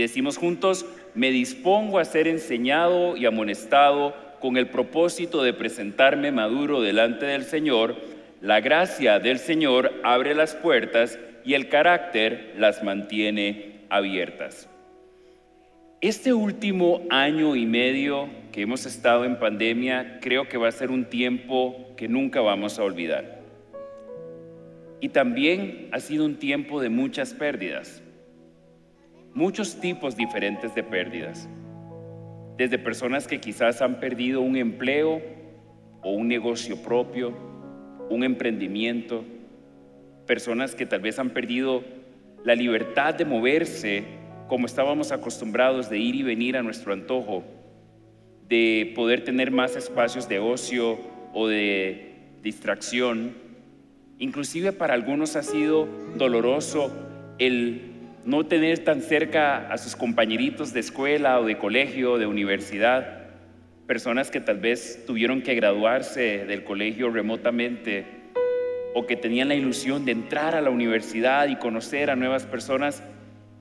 Decimos juntos, me dispongo a ser enseñado y amonestado con el propósito de presentarme maduro delante del Señor. La gracia del Señor abre las puertas y el carácter las mantiene abiertas. Este último año y medio que hemos estado en pandemia creo que va a ser un tiempo que nunca vamos a olvidar. Y también ha sido un tiempo de muchas pérdidas, muchos tipos diferentes de pérdidas, desde personas que quizás han perdido un empleo o un negocio propio, un emprendimiento, personas que tal vez han perdido la libertad de moverse como estábamos acostumbrados de ir y venir a nuestro antojo, de poder tener más espacios de ocio o de distracción. Inclusive para algunos ha sido doloroso el no tener tan cerca a sus compañeritos de escuela o de colegio, de universidad, personas que tal vez tuvieron que graduarse del colegio remotamente o que tenían la ilusión de entrar a la universidad y conocer a nuevas personas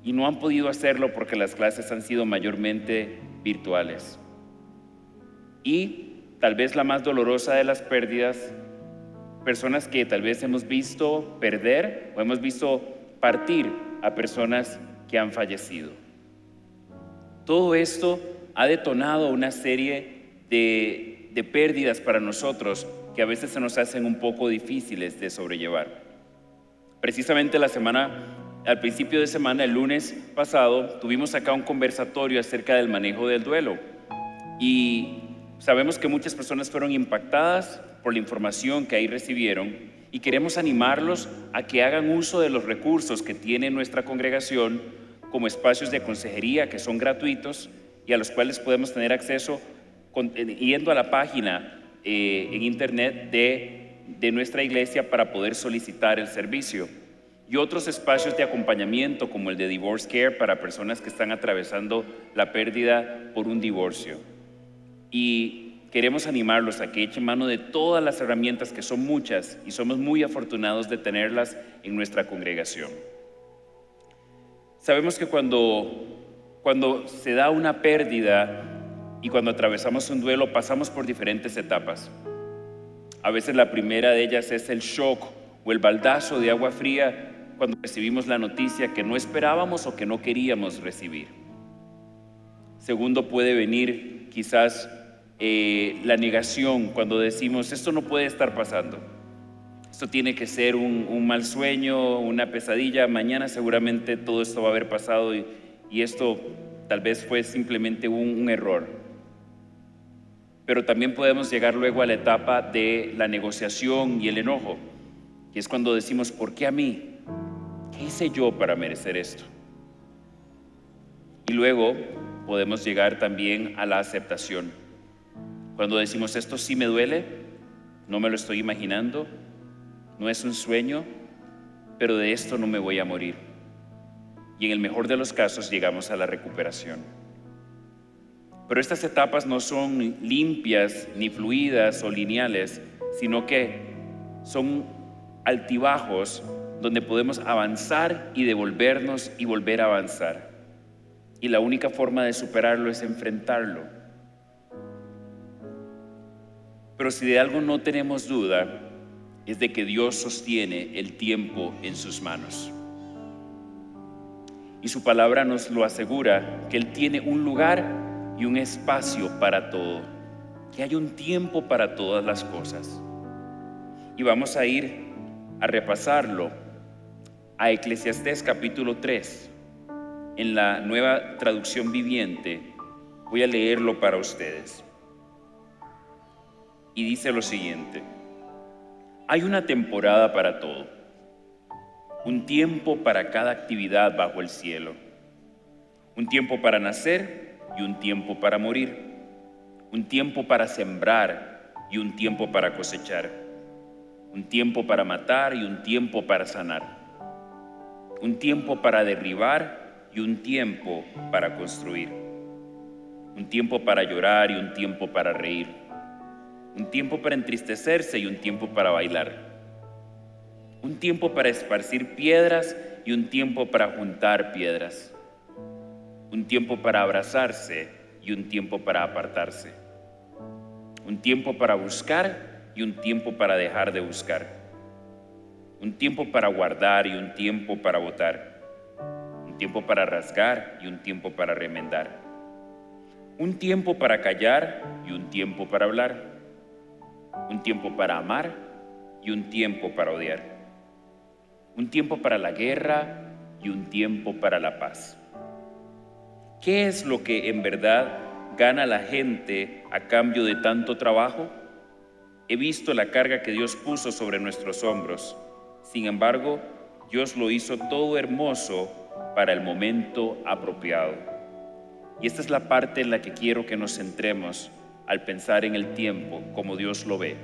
y no han podido hacerlo porque las clases han sido mayormente virtuales. Y tal vez la más dolorosa de las pérdidas, personas que tal vez hemos visto perder o hemos visto partir a personas que han fallecido. Todo esto ha detonado una serie de, de pérdidas para nosotros que a veces se nos hacen un poco difíciles de sobrellevar. Precisamente la semana al principio de semana, el lunes pasado, tuvimos acá un conversatorio acerca del manejo del duelo. Y sabemos que muchas personas fueron impactadas por la información que ahí recibieron y queremos animarlos a que hagan uso de los recursos que tiene nuestra congregación como espacios de consejería que son gratuitos y a los cuales podemos tener acceso eh, yendo a la página eh, en internet de nuestra iglesia para poder solicitar el servicio y otros espacios de acompañamiento como el de Divorce Care para personas que están atravesando la pérdida por un divorcio. Y queremos animarlos a que echen mano de todas las herramientas que son muchas y somos muy afortunados de tenerlas en nuestra congregación. Sabemos que cuando, cuando se da una pérdida y cuando atravesamos un duelo pasamos por diferentes etapas. A veces la primera de ellas es el shock o el baldazo de agua fría cuando recibimos la noticia que no esperábamos o que no queríamos recibir. Segundo, puede venir quizás eh, la negación cuando decimos, esto no puede estar pasando. Esto tiene que ser un, mal sueño, una pesadilla. Mañana seguramente todo esto va a haber pasado y, esto tal vez fue simplemente un, un error. Pero también podemos llegar luego a la etapa de la negociación y el enojo, que es cuando decimos, ¿por qué a mí? ¿qué hice yo para merecer esto? Y luego podemos llegar también a la aceptación. Cuando decimos esto sí me duele, no me lo estoy imaginando, no es un sueño, pero de esto no me voy a morir. Y en el mejor de los casos llegamos a la recuperación. Pero estas etapas no son limpias, ni fluidas o lineales, sino que son altibajos donde podemos avanzar y devolvernos y volver a avanzar. Y la única forma de superarlo es enfrentarlo. Pero si de algo no tenemos duda, es de que Dios sostiene el tiempo en sus manos. Y su palabra nos lo asegura, que Él tiene un lugar y un espacio para todo, que hay un tiempo para todas las cosas. Y vamos a ir a repasarlo a Eclesiastés capítulo 3 en la nueva traducción viviente. Voy a leerlo para ustedes. Y dice lo siguiente. Hay una temporada para todo, un tiempo para cada actividad bajo el cielo, un tiempo para nacer y un tiempo para morir, un tiempo para sembrar y un tiempo para cosechar, un tiempo para matar y un tiempo para sanar un tiempo para derribar y un tiempo para construir, un tiempo para llorar y un tiempo para reír, un tiempo para entristecerse y un tiempo para bailar, un tiempo para esparcir piedras y un tiempo para juntar piedras, un tiempo para abrazarse y un tiempo para apartarse, un tiempo para buscar y un tiempo para dejar de buscar, un tiempo para guardar y un tiempo para votar, un tiempo para rasgar y un tiempo para remendar, un tiempo para callar y un tiempo para hablar, un tiempo para amar y un tiempo para odiar, un tiempo para la guerra y un tiempo para la paz. ¿Qué es lo que en verdad gana la gente a cambio de tanto trabajo? He visto la carga que Dios puso sobre nuestros hombros. Sin embargo, Dios lo hizo todo hermoso para el momento apropiado. Y esta es la parte en la que quiero que nos centremos al pensar en el tiempo como Dios lo ve.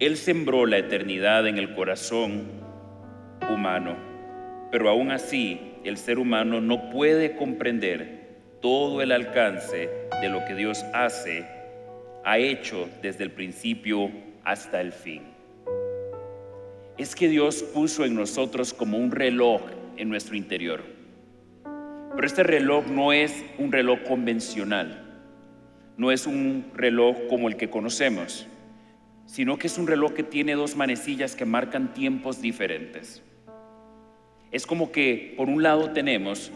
Él sembró la eternidad en el corazón humano, pero aún así el ser humano no puede comprender todo el alcance de lo que Dios hace, ha hecho desde el principio hasta el fin. Es que Dios puso en nosotros como un reloj en nuestro interior. Pero este reloj no es un reloj convencional, no es un reloj como el que conocemos, sino que es un reloj que tiene dos manecillas que marcan tiempos diferentes. Es como que por un lado tenemos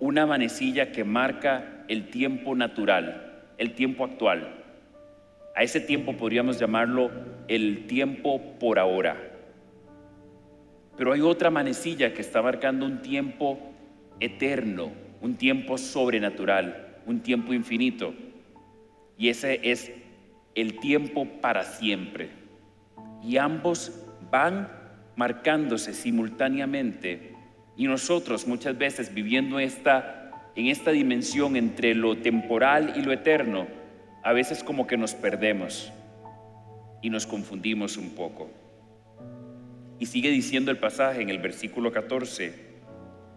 una manecilla que marca el tiempo natural, el tiempo actual. A ese tiempo podríamos llamarlo el tiempo por ahora. Pero hay otra manecilla que está marcando un tiempo eterno, un tiempo sobrenatural, un tiempo infinito. Y ese es el tiempo para siempre. Y ambos van marcándose simultáneamente y nosotros muchas veces viviendo esta, en esta dimensión entre lo temporal y lo eterno, a veces como que nos perdemos y nos confundimos un poco. Y sigue diciendo el pasaje en el versículo 14,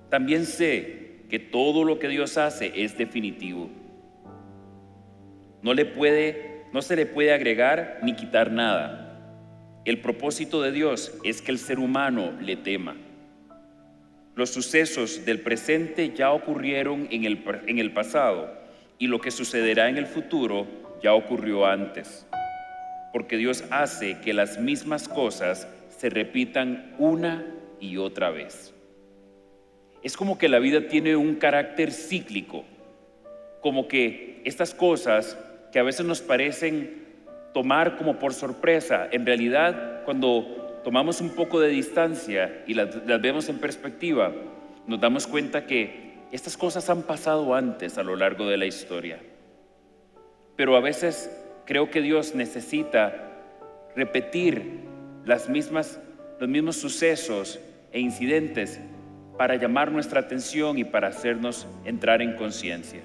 también sé que todo lo que Dios hace es definitivo. No le puede, no se le puede agregar ni quitar nada. El propósito de Dios es que el ser humano le tema. Los sucesos del presente ya ocurrieron en el, en el pasado y lo que sucederá en el futuro ya ocurrió antes. Porque Dios hace que las mismas cosas se repitan una y otra vez. Es como que la vida tiene un carácter cíclico, como que estas cosas que a veces nos parecen tomar como por sorpresa. En realidad, cuando tomamos un poco de distancia y las, vemos en perspectiva, nos damos cuenta que estas cosas han pasado antes a lo largo de la historia. Pero a veces creo que Dios necesita repetir las mismas, los mismos sucesos e incidentes para llamar nuestra atención y para hacernos entrar en conciencia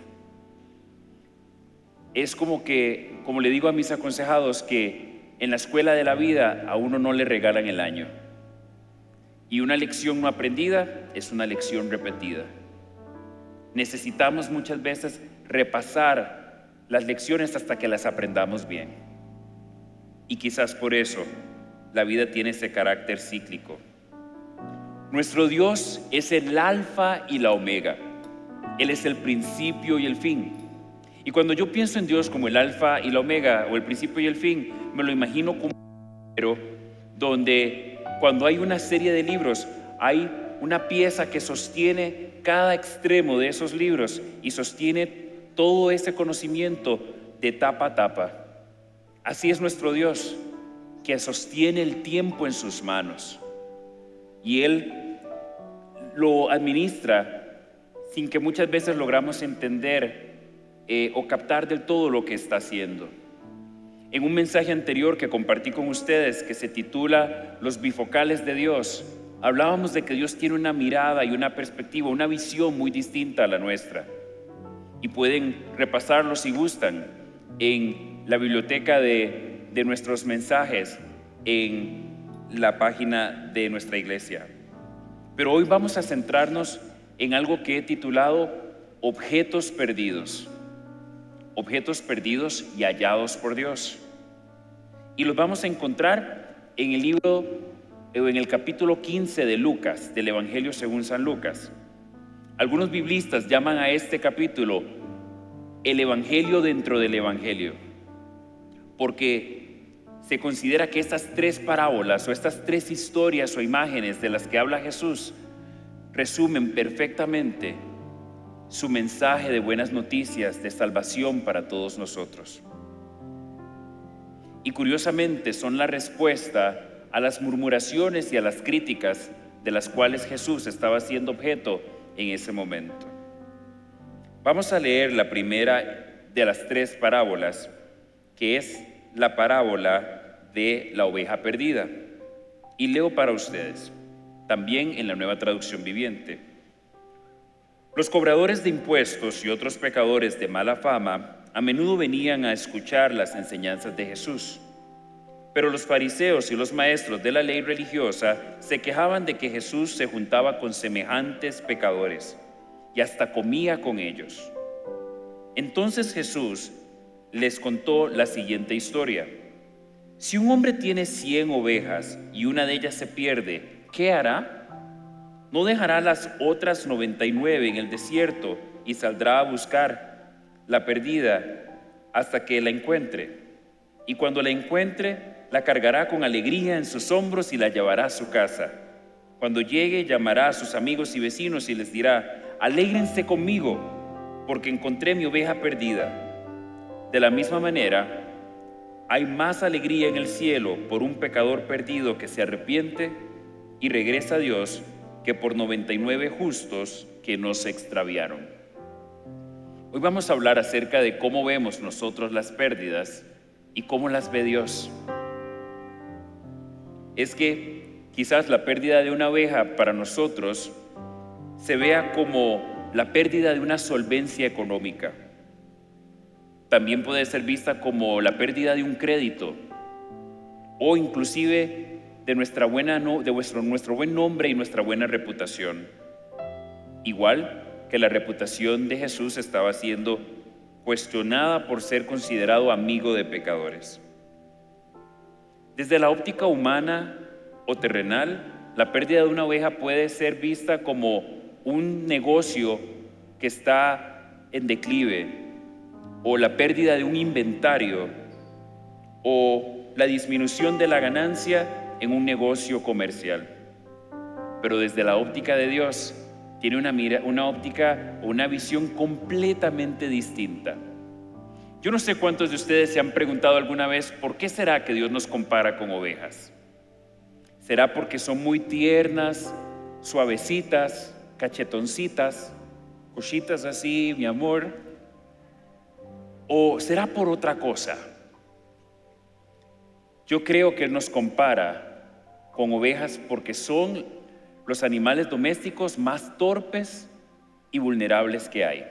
es como que, como le digo a mis aconsejados, que en la escuela de la vida a uno no le regalan el año. Y una lección no aprendida es una lección repetida. Necesitamos muchas veces repasar las lecciones hasta que las aprendamos bien. Y quizás por eso la vida tiene ese carácter cíclico. Nuestro Dios es el alfa y la omega. Él es el principio y el fin. Y cuando yo pienso en Dios como el alfa y la omega, o el principio y el fin, me lo imagino como un donde cuando hay una serie de libros, hay una pieza que sostiene cada extremo de esos libros y sostiene todo ese conocimiento de tapa a tapa. Así es nuestro Dios, que sostiene el tiempo en sus manos. Y Él lo administra sin que muchas veces logramos entender eh, o captar del todo lo que está haciendo. En un mensaje anterior que compartí con ustedes que se titula Los bifocales de Dios, hablábamos de que Dios tiene una mirada y una perspectiva, una visión muy distinta a la nuestra. Y pueden repasarlo si gustan en la biblioteca de, de nuestros mensajes, en la página de nuestra iglesia. Pero hoy vamos a centrarnos en algo que he titulado Objetos Perdidos objetos perdidos y hallados por Dios. Y los vamos a encontrar en el libro, en el capítulo 15 de Lucas, del Evangelio según San Lucas. Algunos biblistas llaman a este capítulo el Evangelio dentro del Evangelio, porque se considera que estas tres parábolas o estas tres historias o imágenes de las que habla Jesús resumen perfectamente su mensaje de buenas noticias de salvación para todos nosotros. Y curiosamente son la respuesta a las murmuraciones y a las críticas de las cuales Jesús estaba siendo objeto en ese momento. Vamos a leer la primera de las tres parábolas, que es la parábola de la oveja perdida. Y leo para ustedes, también en la nueva traducción viviente. Los cobradores de impuestos y otros pecadores de mala fama a menudo venían a escuchar las enseñanzas de Jesús. Pero los fariseos y los maestros de la ley religiosa se quejaban de que Jesús se juntaba con semejantes pecadores y hasta comía con ellos. Entonces Jesús les contó la siguiente historia. Si un hombre tiene cien ovejas y una de ellas se pierde, ¿qué hará? ¿No dejará las otras noventa y nueve en el desierto y saldrá a buscar la perdida hasta que la encuentre? Y cuando la encuentre, la cargará con alegría en sus hombros y la llevará a su casa. Cuando llegue, llamará a sus amigos y vecinos y les dirá, alégrense conmigo, porque encontré mi oveja perdida. De la misma manera, hay más alegría en el cielo por un pecador perdido que se arrepiente y regresa a Dios que por 99 justos que no se extraviaron. Hoy vamos a hablar acerca de cómo vemos nosotros las pérdidas y cómo las ve Dios. Es que quizás la pérdida de una oveja para nosotros se vea como la pérdida de una solvencia económica. También puede ser vista como la pérdida de un crédito o inclusive de, nuestra buena, de nuestro, nuestro buen nombre y nuestra buena reputación. Igual que la reputación de Jesús estaba siendo cuestionada por ser considerado amigo de pecadores. Desde la óptica humana o terrenal, la pérdida de una oveja puede ser vista como un negocio que está en declive, o la pérdida de un inventario, o la disminución de la ganancia en un negocio comercial. Pero desde la óptica de Dios, tiene una, mira, una óptica, una visión completamente distinta. Yo no sé cuántos de ustedes se han preguntado alguna vez por qué será que Dios nos compara con ovejas. ¿Será porque son muy tiernas, suavecitas, cachetoncitas, cositas así, mi amor? ¿O será por otra cosa? Yo creo que Él nos compara con ovejas porque son los animales domésticos más torpes y vulnerables que hay.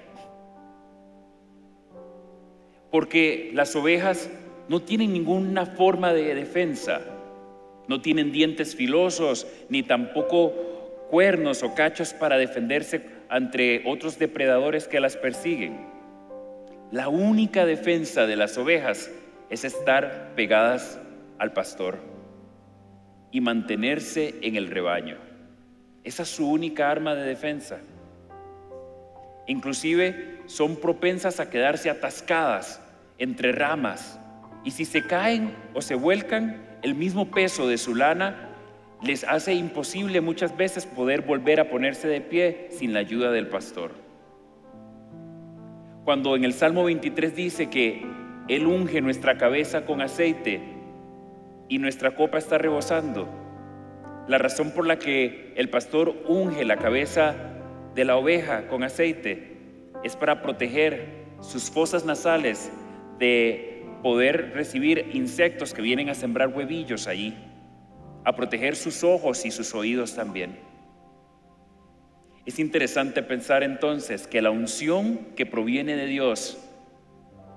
Porque las ovejas no tienen ninguna forma de defensa, no tienen dientes filosos, ni tampoco cuernos o cachos para defenderse ante otros depredadores que las persiguen. La única defensa de las ovejas es estar pegadas al pastor y mantenerse en el rebaño. Esa es su única arma de defensa. Inclusive son propensas a quedarse atascadas entre ramas y si se caen o se vuelcan, el mismo peso de su lana les hace imposible muchas veces poder volver a ponerse de pie sin la ayuda del pastor. Cuando en el Salmo 23 dice que Él unge nuestra cabeza con aceite y nuestra copa está rebosando, la razón por la que el pastor unge la cabeza de la oveja con aceite es para proteger sus fosas nasales de poder recibir insectos que vienen a sembrar huevillos allí a proteger sus ojos y sus oídos también. Es interesante pensar entonces que la unción que proviene de Dios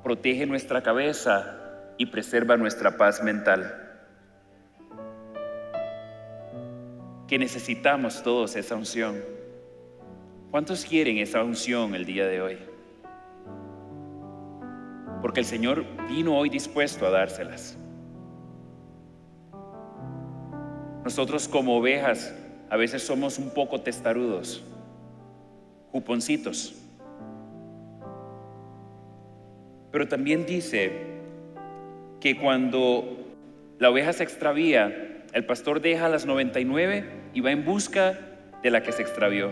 protege nuestra cabeza y preserva nuestra paz mental. Que necesitamos todos esa unción. ¿Cuántos quieren esa unción el día de hoy? Porque el Señor vino hoy dispuesto a dárselas. Nosotros como ovejas a veces somos un poco testarudos. cuponcitos. Pero también dice que cuando la oveja se extravía, el pastor deja las 99 y va en busca de la que se extravió.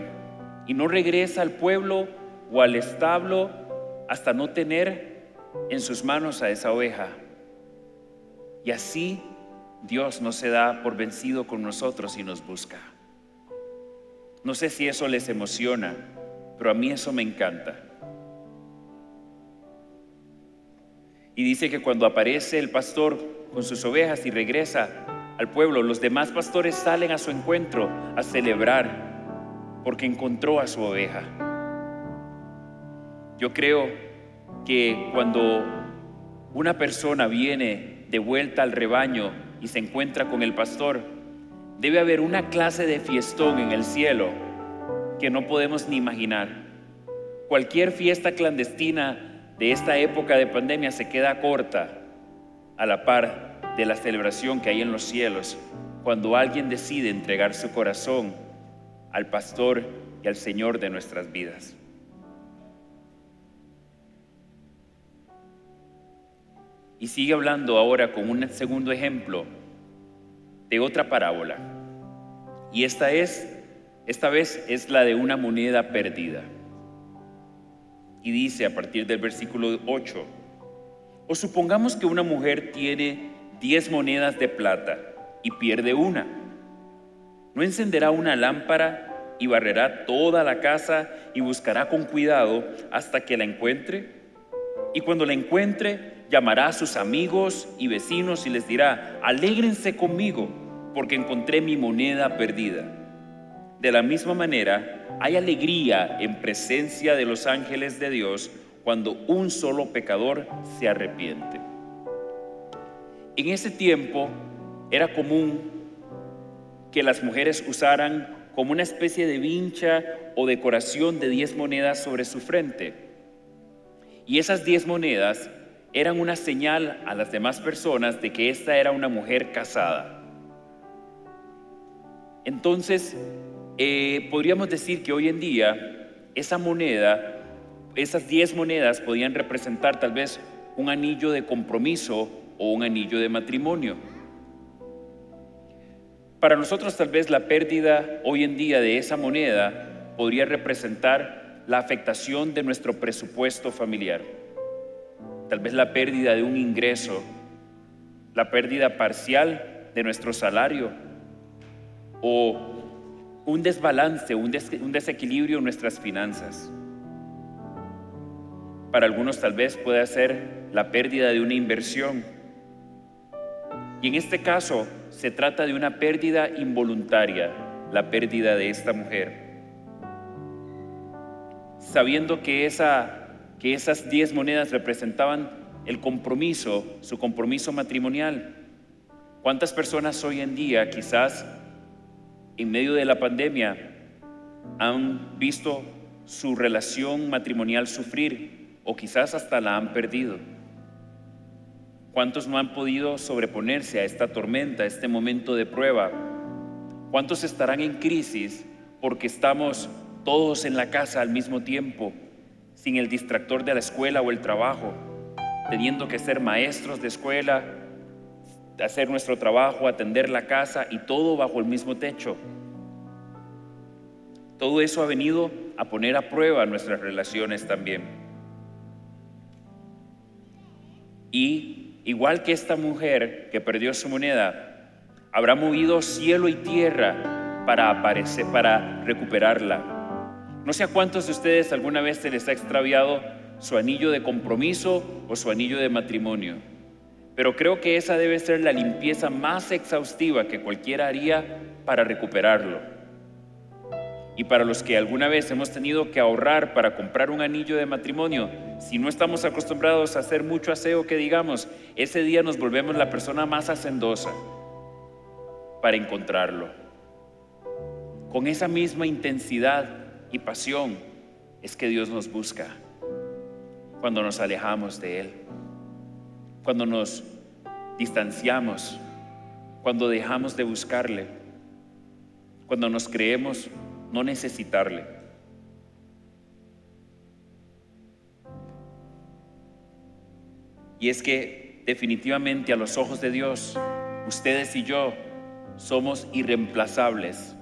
Y no regresa al pueblo o al establo hasta no tener en sus manos a esa oveja. Y así Dios no se da por vencido con nosotros y nos busca. No sé si eso les emociona, pero a mí eso me encanta. Y dice que cuando aparece el pastor con sus ovejas y regresa al pueblo, los demás pastores salen a su encuentro a celebrar porque encontró a su oveja. Yo creo que cuando una persona viene de vuelta al rebaño y se encuentra con el pastor, debe haber una clase de fiestón en el cielo que no podemos ni imaginar. Cualquier fiesta clandestina de esta época de pandemia se queda corta a la par de la celebración que hay en los cielos cuando alguien decide entregar su corazón al pastor y al Señor de nuestras vidas. Y sigue hablando ahora con un segundo ejemplo de otra parábola. Y esta es, esta vez es la de una moneda perdida. Y dice a partir del versículo 8, o supongamos que una mujer tiene diez monedas de plata y pierde una. ¿No encenderá una lámpara y barrerá toda la casa y buscará con cuidado hasta que la encuentre? Y cuando la encuentre, llamará a sus amigos y vecinos y les dirá, alégrense conmigo porque encontré mi moneda perdida. De la misma manera, hay alegría en presencia de los ángeles de Dios cuando un solo pecador se arrepiente. En ese tiempo era común que las mujeres usaran como una especie de vincha o decoración de diez monedas sobre su frente. Y esas diez monedas eran una señal a las demás personas de que esta era una mujer casada. Entonces, eh, podríamos decir que hoy en día esa moneda esas diez monedas podían representar tal vez un anillo de compromiso o un anillo de matrimonio. Para nosotros tal vez la pérdida hoy en día de esa moneda podría representar la afectación de nuestro presupuesto familiar. Tal vez la pérdida de un ingreso, la pérdida parcial de nuestro salario o un desbalance, un, desequilibrio en nuestras finanzas. Para algunos tal vez puede ser la pérdida de una inversión. Y en este caso se trata de una pérdida involuntaria, la pérdida de esta mujer. Sabiendo que, esa, que esas diez monedas representaban el compromiso, su compromiso matrimonial. ¿Cuántas personas hoy en día quizás en medio de la pandemia han visto su relación matrimonial sufrir o quizás hasta la han perdido. ¿Cuántos no han podido sobreponerse a esta tormenta, a este momento de prueba? ¿Cuántos estarán en crisis porque estamos todos en la casa al mismo tiempo, sin el distractor de la escuela o el trabajo, teniendo que ser maestros de escuela, hacer nuestro trabajo, atender la casa y todo bajo el mismo techo? Todo eso ha venido a poner a prueba nuestras relaciones también. Y igual que esta mujer que perdió su moneda, habrá movido cielo y tierra para aparecer, para recuperarla. No sé a cuántos de ustedes alguna vez se les ha extraviado su anillo de compromiso o su anillo de matrimonio, pero creo que esa debe ser la limpieza más exhaustiva que cualquiera haría para recuperarlo. Y para los que alguna vez hemos tenido que ahorrar para comprar un anillo de matrimonio, si no estamos acostumbrados a hacer mucho aseo, que digamos, ese día nos volvemos la persona más hacendosa para encontrarlo. Con esa misma intensidad y pasión es que Dios nos busca cuando nos alejamos de Él, cuando nos distanciamos, cuando dejamos de buscarle, cuando nos creemos no necesitarle. Y es que definitivamente a los ojos de Dios, ustedes y yo somos irreemplazables,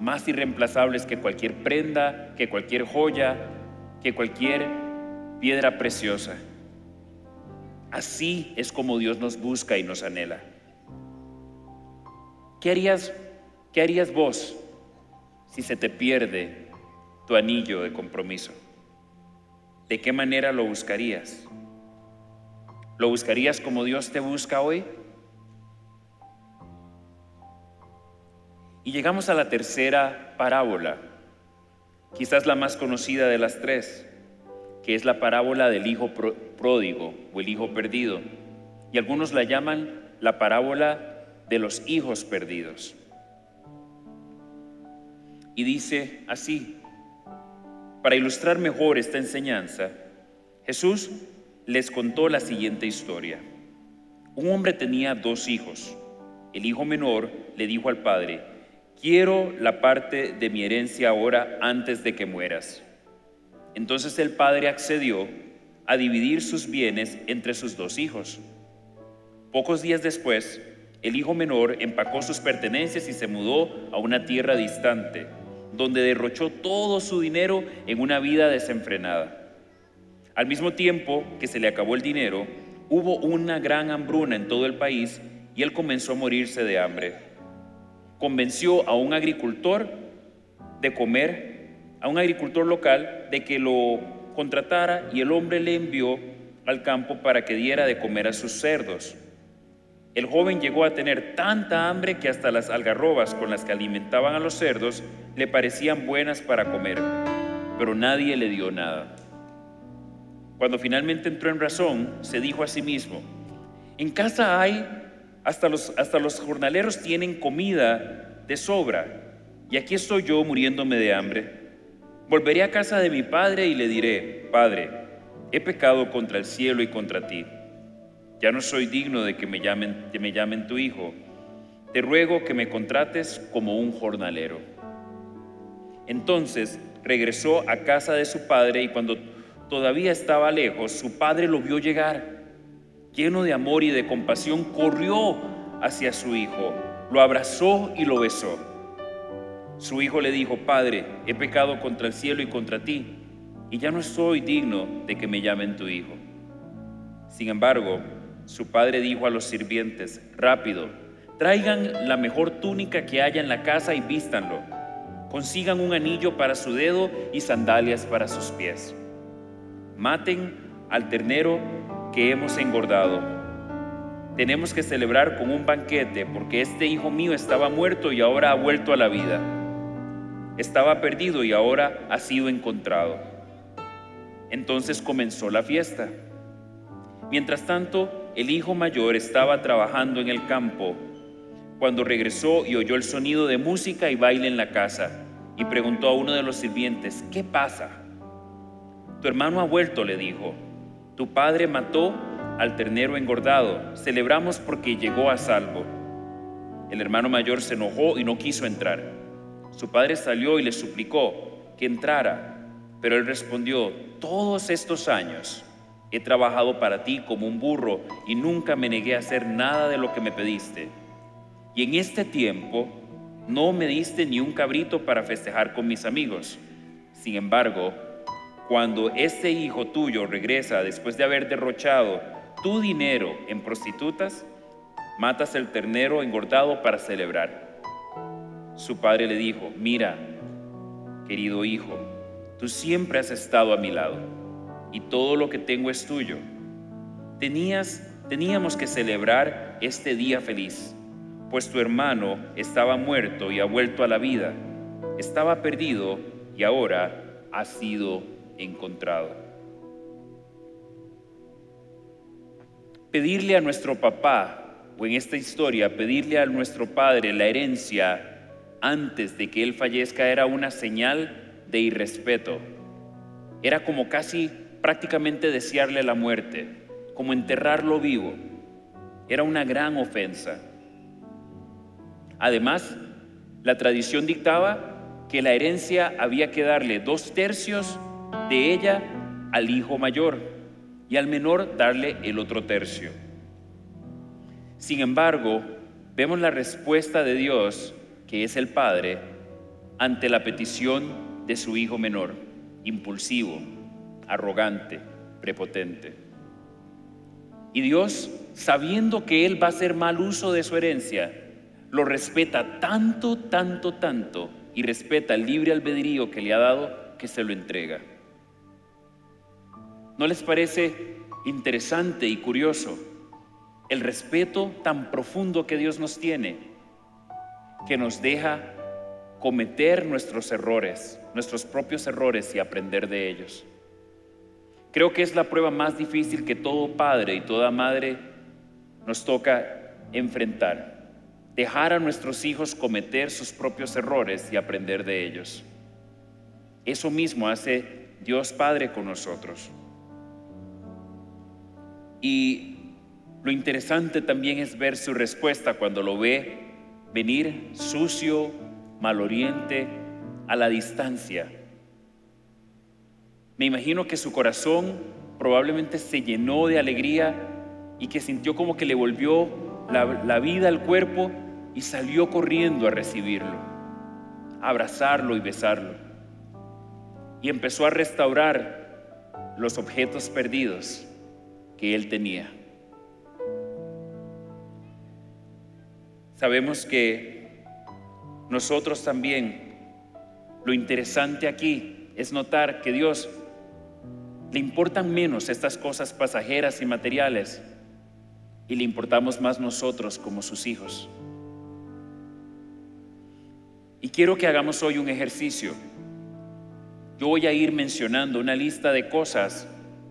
más irreemplazables que cualquier prenda, que cualquier joya, que cualquier piedra preciosa. Así es como Dios nos busca y nos anhela. ¿Qué harías, qué harías vos si se te pierde tu anillo de compromiso? ¿De qué manera lo buscarías? ¿Lo buscarías como Dios te busca hoy? Y llegamos a la tercera parábola, quizás la más conocida de las tres, que es la parábola del hijo pródigo o el hijo perdido. Y algunos la llaman la parábola de los hijos perdidos. Y dice así, para ilustrar mejor esta enseñanza, Jesús les contó la siguiente historia. Un hombre tenía dos hijos. El hijo menor le dijo al padre, quiero la parte de mi herencia ahora antes de que mueras. Entonces el padre accedió a dividir sus bienes entre sus dos hijos. Pocos días después, el hijo menor empacó sus pertenencias y se mudó a una tierra distante donde derrochó todo su dinero en una vida desenfrenada. Al mismo tiempo que se le acabó el dinero, hubo una gran hambruna en todo el país y él comenzó a morirse de hambre. Convenció a un agricultor de comer, a un agricultor local, de que lo contratara y el hombre le envió al campo para que diera de comer a sus cerdos. El joven llegó a tener tanta hambre que hasta las algarrobas con las que alimentaban a los cerdos le parecían buenas para comer, pero nadie le dio nada. Cuando finalmente entró en razón, se dijo a sí mismo, en casa hay, hasta los, hasta los jornaleros tienen comida de sobra, y aquí estoy yo muriéndome de hambre. Volveré a casa de mi padre y le diré, Padre, he pecado contra el cielo y contra ti ya no soy digno de que me llamen, que me llamen tu hijo. Te ruego que me contrates como un jornalero. Entonces regresó a casa de su padre y cuando todavía estaba lejos, su padre lo vio llegar. Lleno de amor y de compasión, corrió hacia su hijo, lo abrazó y lo besó. Su hijo le dijo, Padre, he pecado contra el cielo y contra ti, y ya no soy digno de que me llamen tu hijo. Sin embargo, su padre dijo a los sirvientes, rápido, traigan la mejor túnica que haya en la casa y vístanlo. Consigan un anillo para su dedo y sandalias para sus pies. Maten al ternero que hemos engordado. Tenemos que celebrar con un banquete porque este hijo mío estaba muerto y ahora ha vuelto a la vida. Estaba perdido y ahora ha sido encontrado. Entonces comenzó la fiesta. Mientras tanto, el hijo mayor estaba trabajando en el campo cuando regresó y oyó el sonido de música y baile en la casa y preguntó a uno de los sirvientes, ¿qué pasa? Tu hermano ha vuelto, le dijo. Tu padre mató al ternero engordado. Celebramos porque llegó a salvo. El hermano mayor se enojó y no quiso entrar. Su padre salió y le suplicó que entrara, pero él respondió, todos estos años He trabajado para ti como un burro y nunca me negué a hacer nada de lo que me pediste. Y en este tiempo no me diste ni un cabrito para festejar con mis amigos. Sin embargo, cuando este hijo tuyo regresa después de haber derrochado tu dinero en prostitutas, matas el ternero engordado para celebrar. Su padre le dijo, mira, querido hijo, tú siempre has estado a mi lado y todo lo que tengo es tuyo. Tenías, teníamos que celebrar este día feliz, pues tu hermano estaba muerto y ha vuelto a la vida, estaba perdido y ahora ha sido encontrado. Pedirle a nuestro papá, o en esta historia, pedirle a nuestro padre la herencia antes de que él fallezca era una señal de irrespeto. Era como casi prácticamente desearle la muerte, como enterrarlo vivo. Era una gran ofensa. Además, la tradición dictaba que la herencia había que darle dos tercios de ella al hijo mayor y al menor darle el otro tercio. Sin embargo, vemos la respuesta de Dios, que es el Padre, ante la petición de su hijo menor, impulsivo, arrogante, prepotente. Y Dios, sabiendo que él va a hacer mal uso de su herencia, lo respeta tanto, tanto, tanto, y respeta el libre albedrío que le ha dado, que se lo entrega. ¿No les parece interesante y curioso el respeto tan profundo que Dios nos tiene, que nos deja cometer nuestros errores, nuestros propios errores y aprender de ellos? Creo que es la prueba más difícil que todo padre y toda madre nos toca enfrentar. Dejar a nuestros hijos cometer sus propios errores y aprender de ellos. Eso mismo hace Dios Padre con nosotros. Y lo interesante también es ver su respuesta cuando lo ve venir sucio, maloriente, a la distancia me imagino que su corazón probablemente se llenó de alegría y que sintió como que le volvió la, vida al cuerpo y salió corriendo a recibirlo, a abrazarlo y besarlo. Y empezó a restaurar los objetos perdidos que él tenía. Sabemos que nosotros también, lo interesante aquí es notar que Dios le importan menos estas cosas pasajeras y materiales y le importamos más nosotros como sus hijos. Y quiero que hagamos hoy un ejercicio. Yo voy a ir mencionando una lista de cosas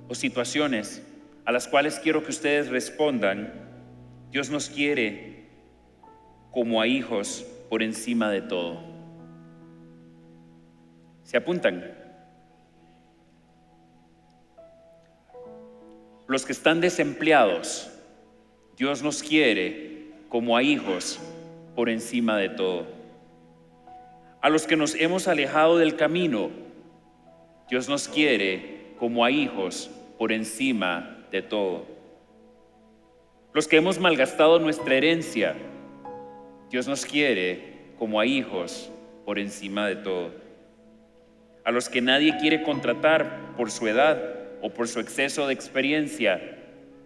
o situaciones a las cuales quiero que ustedes respondan. Dios nos quiere como a hijos por encima de todo. ¿Se apuntan? Los que están desempleados, Dios nos quiere como a hijos por encima de todo. A los que nos hemos alejado del camino, Dios nos quiere como a hijos por encima de todo. Los que hemos malgastado nuestra herencia, Dios nos quiere como a hijos por encima de todo. A los que nadie quiere contratar por su edad, o por su exceso de experiencia,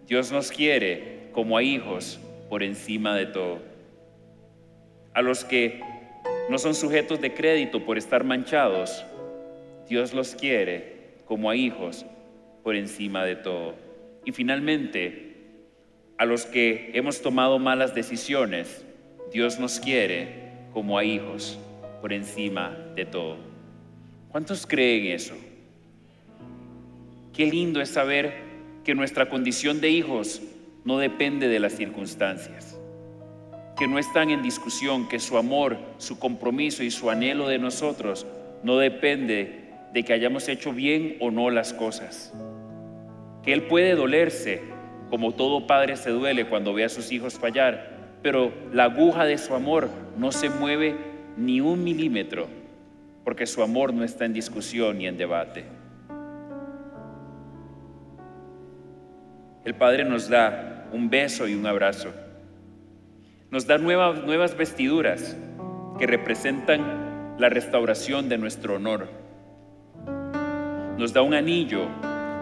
Dios nos quiere como a hijos por encima de todo. A los que no son sujetos de crédito por estar manchados, Dios los quiere como a hijos por encima de todo. Y finalmente, a los que hemos tomado malas decisiones, Dios nos quiere como a hijos por encima de todo. ¿Cuántos creen eso? Qué lindo es saber que nuestra condición de hijos no depende de las circunstancias, que no están en discusión, que su amor, su compromiso y su anhelo de nosotros no depende de que hayamos hecho bien o no las cosas, que Él puede dolerse, como todo padre se duele cuando ve a sus hijos fallar, pero la aguja de su amor no se mueve ni un milímetro, porque su amor no está en discusión ni en debate. El Padre nos da un beso y un abrazo. Nos da nuevas, nuevas vestiduras que representan la restauración de nuestro honor. Nos da un anillo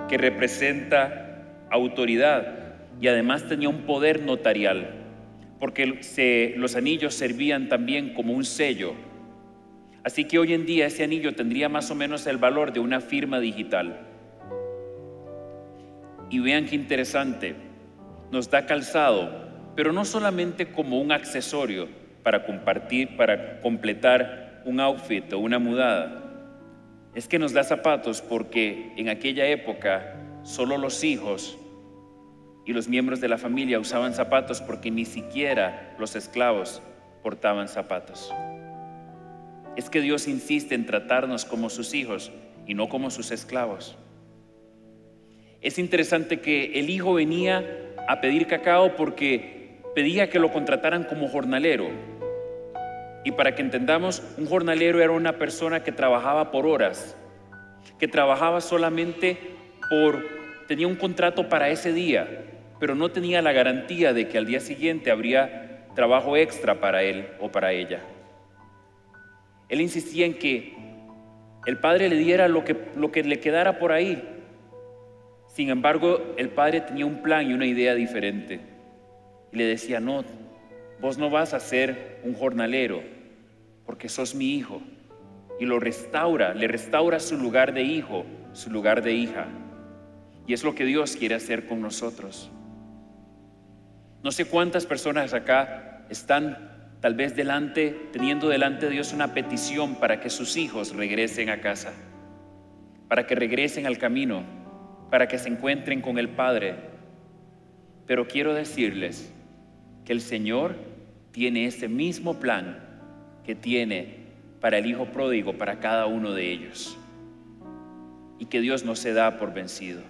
que representa autoridad y además tenía un poder notarial, porque los anillos servían también como un sello. Así que hoy en día ese anillo tendría más o menos el valor de una firma digital. Y vean qué interesante, nos da calzado, pero no solamente como un accesorio para compartir, para completar un outfit o una mudada. Es que nos da zapatos porque en aquella época solo los hijos y los miembros de la familia usaban zapatos porque ni siquiera los esclavos portaban zapatos. Es que Dios insiste en tratarnos como sus hijos y no como sus esclavos. Es interesante que el hijo venía a pedir cacao porque pedía que lo contrataran como jornalero. Y para que entendamos, un jornalero era una persona que trabajaba por horas, que trabajaba solamente por tenía un contrato para ese día, pero no tenía la garantía de que al día siguiente habría trabajo extra para él o para ella. Él insistía en que el padre le diera lo que, lo que le quedara por ahí. Sin embargo, el padre tenía un plan y una idea diferente. Y le decía, no, vos no vas a ser un jornalero, porque sos mi hijo. Y lo restaura, le restaura su lugar de hijo, su lugar de hija. Y es lo que Dios quiere hacer con nosotros. No sé cuántas personas acá están tal vez delante, teniendo delante de Dios una petición para que sus hijos regresen a casa, para que regresen al camino, para que se encuentren con el Padre. Pero quiero decirles que el Señor tiene ese mismo plan que tiene para el Hijo pródigo, para cada uno de ellos. Y que Dios no se da por vencido,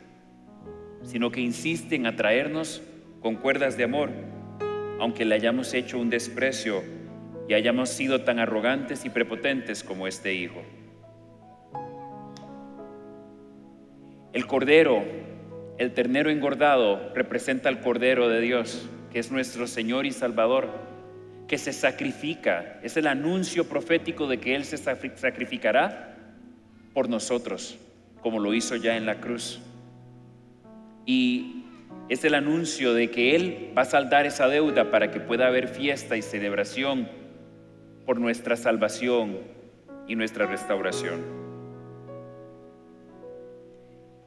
sino que insiste en atraernos con cuerdas de amor aunque le hayamos hecho un desprecio y hayamos sido tan arrogantes y prepotentes como este hijo. El cordero, el ternero engordado, representa al cordero de Dios, que es nuestro Señor y Salvador, que se sacrifica. Es el anuncio profético de que Él se sacrificará por nosotros, como lo hizo ya en la cruz. Y es el anuncio de que Él va a saldar esa deuda para que pueda haber fiesta y celebración por nuestra salvación y nuestra restauración.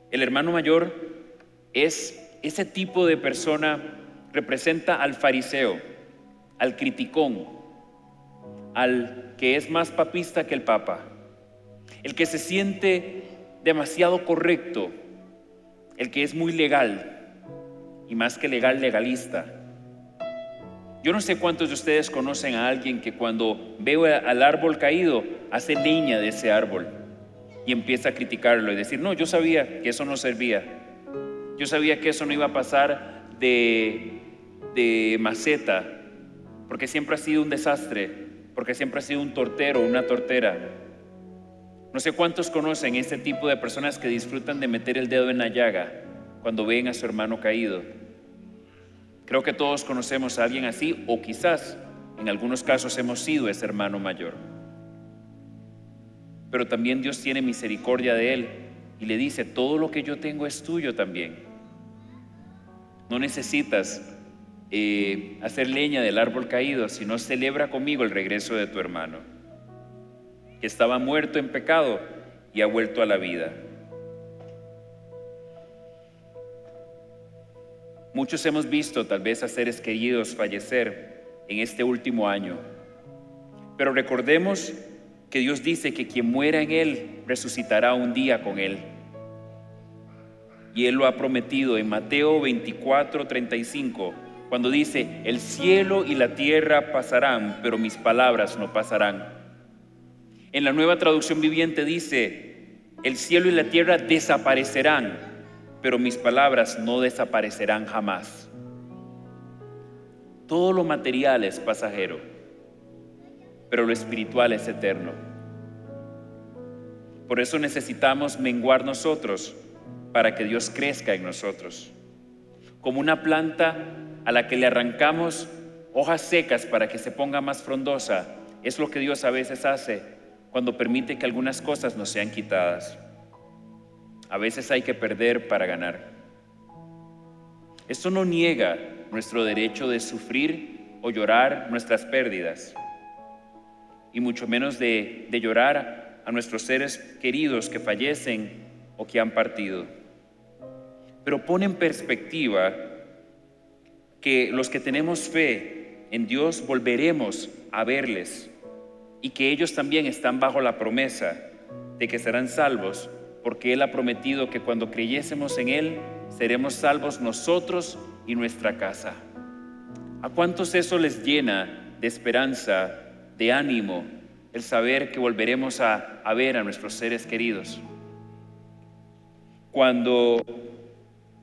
El hermano mayor es ese tipo de persona, representa al fariseo, al criticón, al que es más papista que el papa, el que se siente demasiado correcto, el que es muy legal, y más que legal, legalista. Yo no sé cuántos de ustedes conocen a alguien que cuando ve al árbol caído hace leña de ese árbol y empieza a criticarlo y decir, no, yo sabía que eso no servía. Yo sabía que eso no iba a pasar de, de maceta, porque siempre ha sido un desastre, porque siempre ha sido un tortero, una tortera. No sé cuántos conocen este tipo de personas que disfrutan de meter el dedo en la llaga cuando ven a su hermano caído. Creo que todos conocemos a alguien así o quizás en algunos casos hemos sido ese hermano mayor. Pero también Dios tiene misericordia de él y le dice, todo lo que yo tengo es tuyo también. No necesitas eh, hacer leña del árbol caído, sino celebra conmigo el regreso de tu hermano, que estaba muerto en pecado y ha vuelto a la vida. Muchos hemos visto tal vez a seres queridos fallecer en este último año, pero recordemos que Dios dice que quien muera en Él resucitará un día con Él. Y Él lo ha prometido en Mateo 24, 35, cuando dice, el cielo y la tierra pasarán, pero mis palabras no pasarán. En la nueva traducción viviente dice, el cielo y la tierra desaparecerán, pero mis palabras no desaparecerán jamás. Todo lo material es pasajero, pero lo espiritual es eterno. Por eso necesitamos menguar nosotros para que Dios crezca en nosotros. Como una planta a la que le arrancamos hojas secas para que se ponga más frondosa, es lo que Dios a veces hace cuando permite que algunas cosas nos sean quitadas. A veces hay que perder para ganar. Esto no niega nuestro derecho de sufrir o llorar nuestras pérdidas, y mucho menos de, llorar a nuestros seres queridos que fallecen o que han partido. Pero pone en perspectiva que los que tenemos fe en Dios volveremos a verles y que ellos también están bajo la promesa de que serán salvos porque Él ha prometido que cuando creyésemos en Él, seremos salvos nosotros y nuestra casa. ¿A cuántos eso les llena de esperanza, de ánimo, el saber que volveremos a, a ver a nuestros seres queridos? Cuando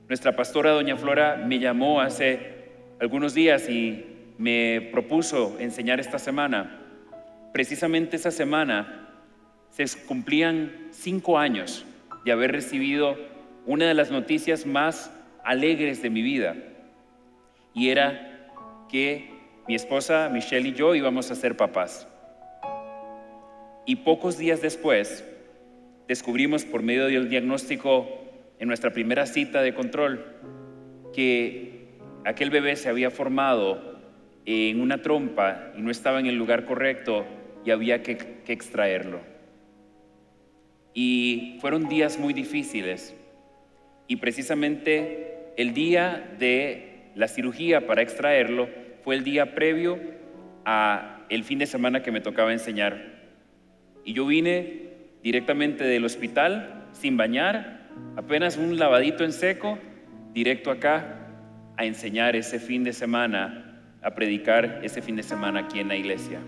nuestra pastora doña Flora me llamó hace algunos días y me propuso enseñar esta semana, precisamente esa semana se cumplían cinco años de haber recibido una de las noticias más alegres de mi vida. Y era que mi esposa Michelle y yo íbamos a ser papás. Y pocos días después descubrimos por medio del diagnóstico en nuestra primera cita de control que aquel bebé se había formado en una trompa y no estaba en el lugar correcto y había que, que extraerlo. Y fueron días muy difíciles. Y precisamente el día de la cirugía para extraerlo fue el día previo a el fin de semana que me tocaba enseñar. Y yo vine directamente del hospital sin bañar, apenas un lavadito en seco, directo acá a enseñar ese fin de semana, a predicar ese fin de semana aquí en la iglesia.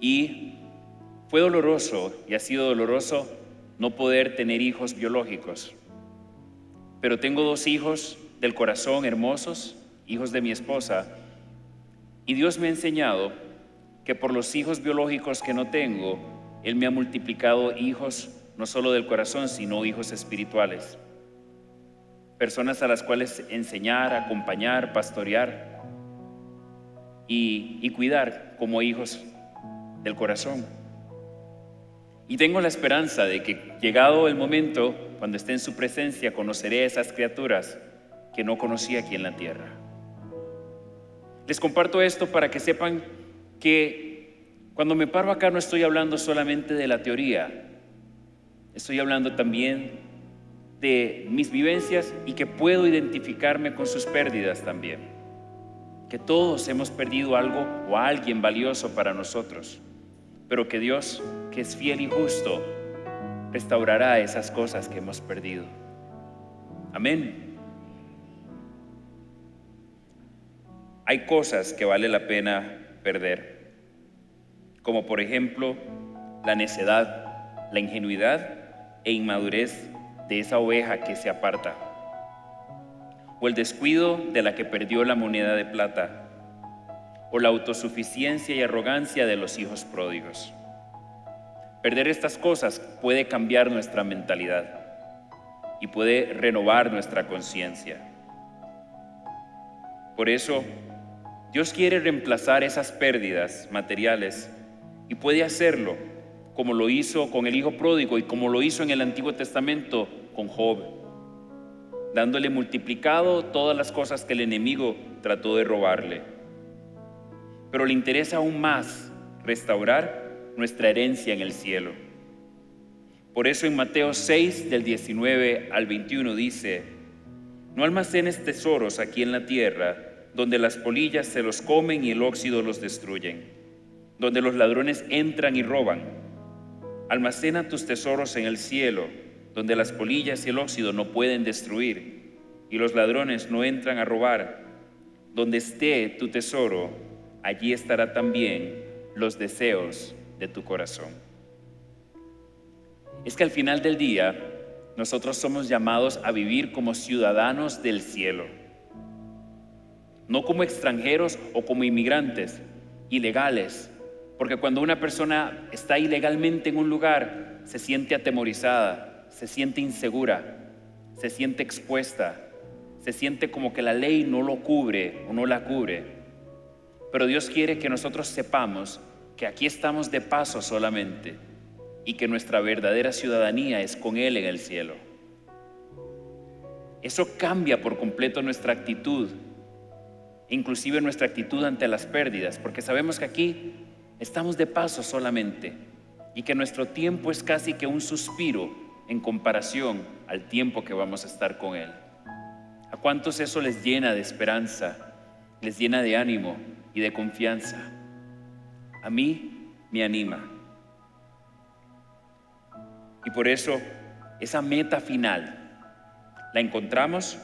Y fue doloroso y ha sido doloroso no poder tener hijos biológicos. Pero tengo dos hijos del corazón hermosos, hijos de mi esposa, y Dios me ha enseñado que por los hijos biológicos que no tengo, Él me ha multiplicado hijos no solo del corazón, sino hijos espirituales. Personas a las cuales enseñar, acompañar, pastorear y, cuidar como hijos del corazón. Y tengo la esperanza de que llegado el momento, cuando esté en su presencia, conoceré a esas criaturas que no conocí aquí en la tierra. Les comparto esto para que sepan que cuando me paro acá no estoy hablando solamente de la teoría, estoy hablando también de mis vivencias y que puedo identificarme con sus pérdidas también. Que todos hemos perdido algo o alguien valioso para nosotros pero que Dios, que es fiel y justo, restaurará esas cosas que hemos perdido. Amén. Hay cosas que vale la pena perder, como por ejemplo la necedad, la ingenuidad e inmadurez de esa oveja que se aparta, o el descuido de la que perdió la moneda de plata o la autosuficiencia y arrogancia de los hijos pródigos. Perder estas cosas puede cambiar nuestra mentalidad y puede renovar nuestra conciencia. Por eso, Dios quiere reemplazar esas pérdidas materiales y puede hacerlo como lo hizo con el Hijo Pródigo y como lo hizo en el Antiguo Testamento con Job, dándole multiplicado todas las cosas que el enemigo trató de robarle pero le interesa aún más restaurar nuestra herencia en el cielo. Por eso en Mateo 6 del 19 al 21 dice, no almacenes tesoros aquí en la tierra, donde las polillas se los comen y el óxido los destruyen, donde los ladrones entran y roban. Almacena tus tesoros en el cielo, donde las polillas y el óxido no pueden destruir, y los ladrones no entran a robar. Donde esté tu tesoro, allí estará también los deseos de tu corazón. Es que al final del día, nosotros somos llamados a vivir como ciudadanos del cielo, no como extranjeros o como inmigrantes ilegales, porque cuando una persona está ilegalmente en un lugar, se siente atemorizada, se siente insegura, se siente expuesta, se siente como que la ley no lo cubre o no la cubre. Pero Dios quiere que nosotros sepamos que aquí estamos de paso solamente y que nuestra verdadera ciudadanía es con Él en el cielo. Eso cambia por completo nuestra actitud, inclusive nuestra actitud ante las pérdidas, porque sabemos que aquí estamos de paso solamente y que nuestro tiempo es casi que un suspiro en comparación al tiempo que vamos a estar con Él. ¿A cuántos eso les llena de esperanza, les llena de ánimo? y de confianza. A mí me anima. Y por eso esa meta final la encontramos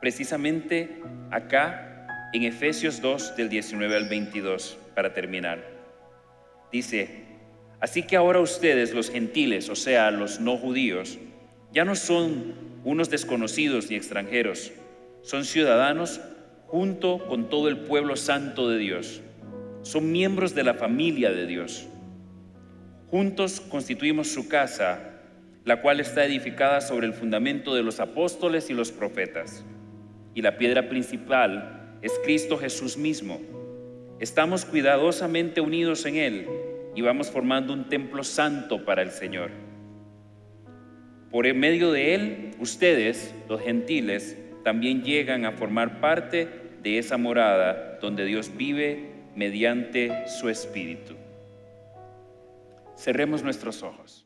precisamente acá en Efesios 2 del 19 al 22 para terminar. Dice, así que ahora ustedes los gentiles, o sea, los no judíos, ya no son unos desconocidos ni extranjeros, son ciudadanos junto con todo el pueblo santo de Dios. Son miembros de la familia de Dios. Juntos constituimos su casa, la cual está edificada sobre el fundamento de los apóstoles y los profetas. Y la piedra principal es Cristo Jesús mismo. Estamos cuidadosamente unidos en Él y vamos formando un templo santo para el Señor. Por medio de Él, ustedes, los gentiles, también llegan a formar parte de esa morada donde Dios vive mediante su Espíritu. Cerremos nuestros ojos.